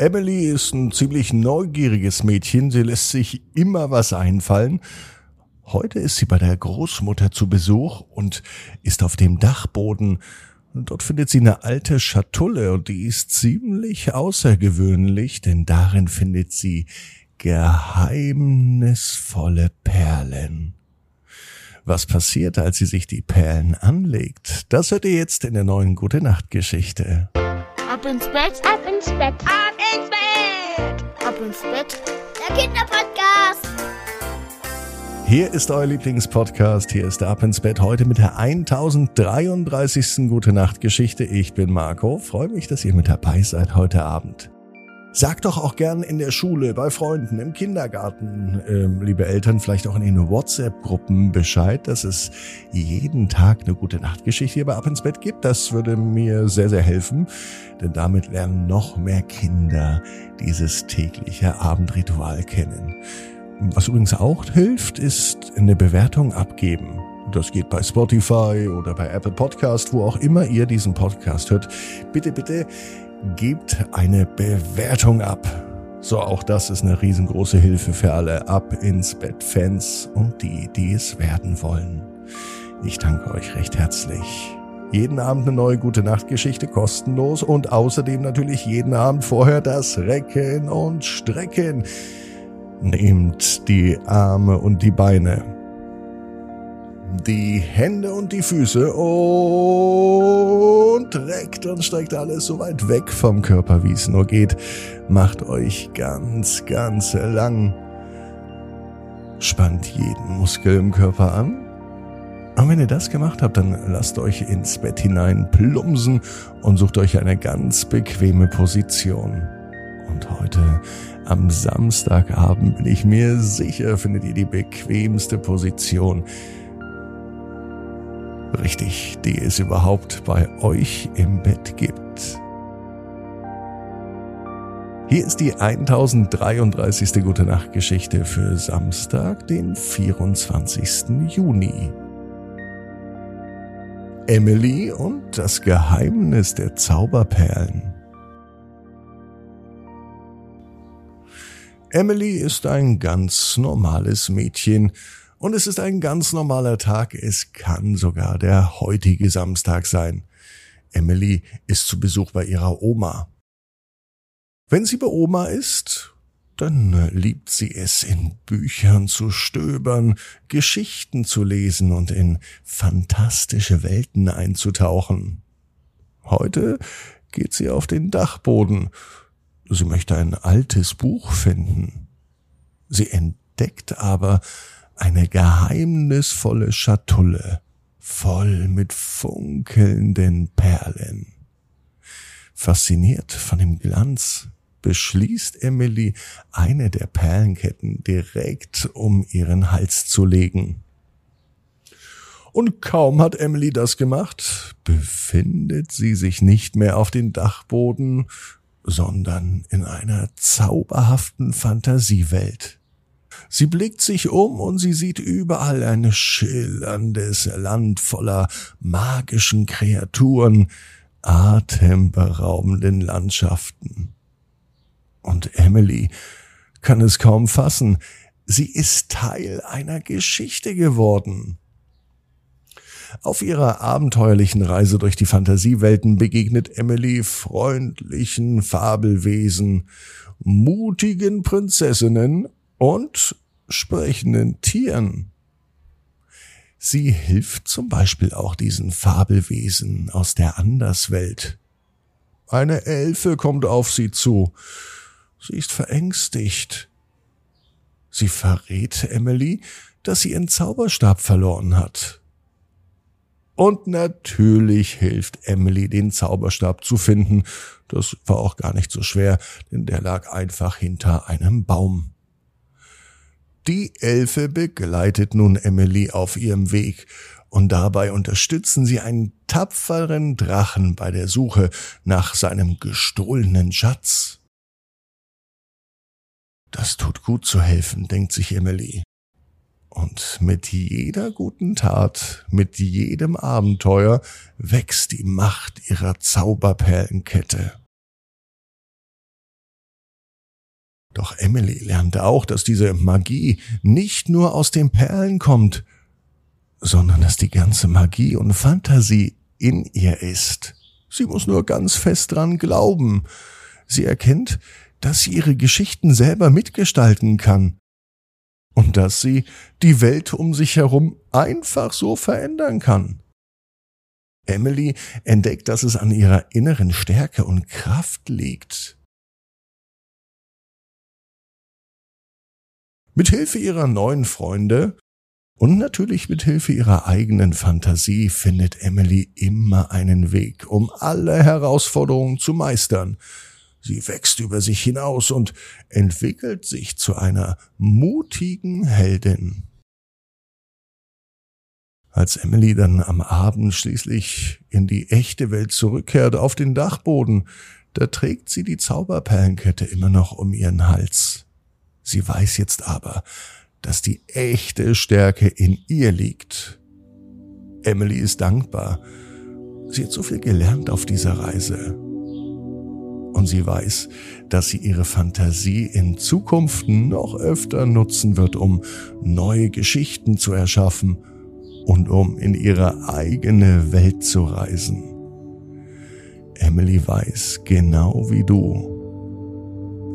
Emily ist ein ziemlich neugieriges Mädchen. Sie lässt sich immer was einfallen. Heute ist sie bei der Großmutter zu Besuch und ist auf dem Dachboden. Dort findet sie eine alte Schatulle und die ist ziemlich außergewöhnlich, denn darin findet sie geheimnisvolle Perlen. Was passiert, als sie sich die Perlen anlegt? Das hört ihr jetzt in der neuen Gute Nacht Geschichte. Ab ins Bett, ab ins Bett, ab ins Bett, ab ins Bett. Der Kinderpodcast. Hier ist euer Lieblingspodcast. Hier ist der Ab ins Bett heute mit der 1033. Gute Nacht Geschichte. Ich bin Marco. Freue mich, dass ihr mit dabei seid heute Abend. Sagt doch auch gern in der Schule, bei Freunden, im Kindergarten, ähm, liebe Eltern, vielleicht auch in den WhatsApp-Gruppen Bescheid, dass es jeden Tag eine gute Nachtgeschichte hier bei Ab ins Bett gibt. Das würde mir sehr, sehr helfen, denn damit lernen noch mehr Kinder dieses tägliche Abendritual kennen. Was übrigens auch hilft, ist eine Bewertung abgeben. Das geht bei Spotify oder bei Apple Podcast, wo auch immer ihr diesen Podcast hört. Bitte, bitte gebt eine Bewertung ab. So, auch das ist eine riesengroße Hilfe für alle Ab ins Bett Fans und die, die es werden wollen. Ich danke euch recht herzlich. Jeden Abend eine neue gute Nachtgeschichte kostenlos und außerdem natürlich jeden Abend vorher das Recken und Strecken. Nehmt die Arme und die Beine die Hände und die Füße und reckt und streckt alles so weit weg vom Körper, wie es nur geht. Macht euch ganz, ganz lang. Spannt jeden Muskel im Körper an. Und wenn ihr das gemacht habt, dann lasst euch ins Bett hinein plumsen und sucht euch eine ganz bequeme Position. Und heute am Samstagabend bin ich mir sicher, findet ihr die bequemste Position, Richtig, die es überhaupt bei euch im Bett gibt. Hier ist die 1033. Gute Nacht Geschichte für Samstag, den 24. Juni. Emily und das Geheimnis der Zauberperlen. Emily ist ein ganz normales Mädchen, und es ist ein ganz normaler Tag. Es kann sogar der heutige Samstag sein. Emily ist zu Besuch bei ihrer Oma. Wenn sie bei Oma ist, dann liebt sie es, in Büchern zu stöbern, Geschichten zu lesen und in fantastische Welten einzutauchen. Heute geht sie auf den Dachboden. Sie möchte ein altes Buch finden. Sie entdeckt aber eine geheimnisvolle Schatulle voll mit funkelnden Perlen. Fasziniert von dem Glanz beschließt Emily, eine der Perlenketten direkt um ihren Hals zu legen. Und kaum hat Emily das gemacht, befindet sie sich nicht mehr auf dem Dachboden, sondern in einer zauberhaften Fantasiewelt. Sie blickt sich um und sie sieht überall ein schillerndes Land voller magischen Kreaturen, atemberaubenden Landschaften. Und Emily kann es kaum fassen. Sie ist Teil einer Geschichte geworden. Auf ihrer abenteuerlichen Reise durch die Fantasiewelten begegnet Emily freundlichen Fabelwesen, mutigen Prinzessinnen und sprechenden Tieren. Sie hilft zum Beispiel auch diesen Fabelwesen aus der Anderswelt. Eine Elfe kommt auf sie zu. Sie ist verängstigt. Sie verrät Emily, dass sie ihren Zauberstab verloren hat. Und natürlich hilft Emily, den Zauberstab zu finden. Das war auch gar nicht so schwer, denn der lag einfach hinter einem Baum. Die Elfe begleitet nun Emily auf ihrem Weg und dabei unterstützen sie einen tapferen Drachen bei der Suche nach seinem gestohlenen Schatz. Das tut gut zu helfen, denkt sich Emily. Und mit jeder guten Tat, mit jedem Abenteuer wächst die Macht ihrer Zauberperlenkette. Doch Emily lernte auch, dass diese Magie nicht nur aus den Perlen kommt, sondern dass die ganze Magie und Fantasie in ihr ist. Sie muss nur ganz fest dran glauben. Sie erkennt, dass sie ihre Geschichten selber mitgestalten kann und dass sie die Welt um sich herum einfach so verändern kann. Emily entdeckt, dass es an ihrer inneren Stärke und Kraft liegt. Mit Hilfe ihrer neuen Freunde und natürlich mit Hilfe ihrer eigenen Fantasie findet Emily immer einen Weg, um alle Herausforderungen zu meistern. Sie wächst über sich hinaus und entwickelt sich zu einer mutigen Heldin. Als Emily dann am Abend schließlich in die echte Welt zurückkehrt auf den Dachboden, da trägt sie die Zauberperlenkette immer noch um ihren Hals. Sie weiß jetzt aber, dass die echte Stärke in ihr liegt. Emily ist dankbar. Sie hat so viel gelernt auf dieser Reise. Und sie weiß, dass sie ihre Fantasie in Zukunft noch öfter nutzen wird, um neue Geschichten zu erschaffen und um in ihre eigene Welt zu reisen. Emily weiß genau wie du.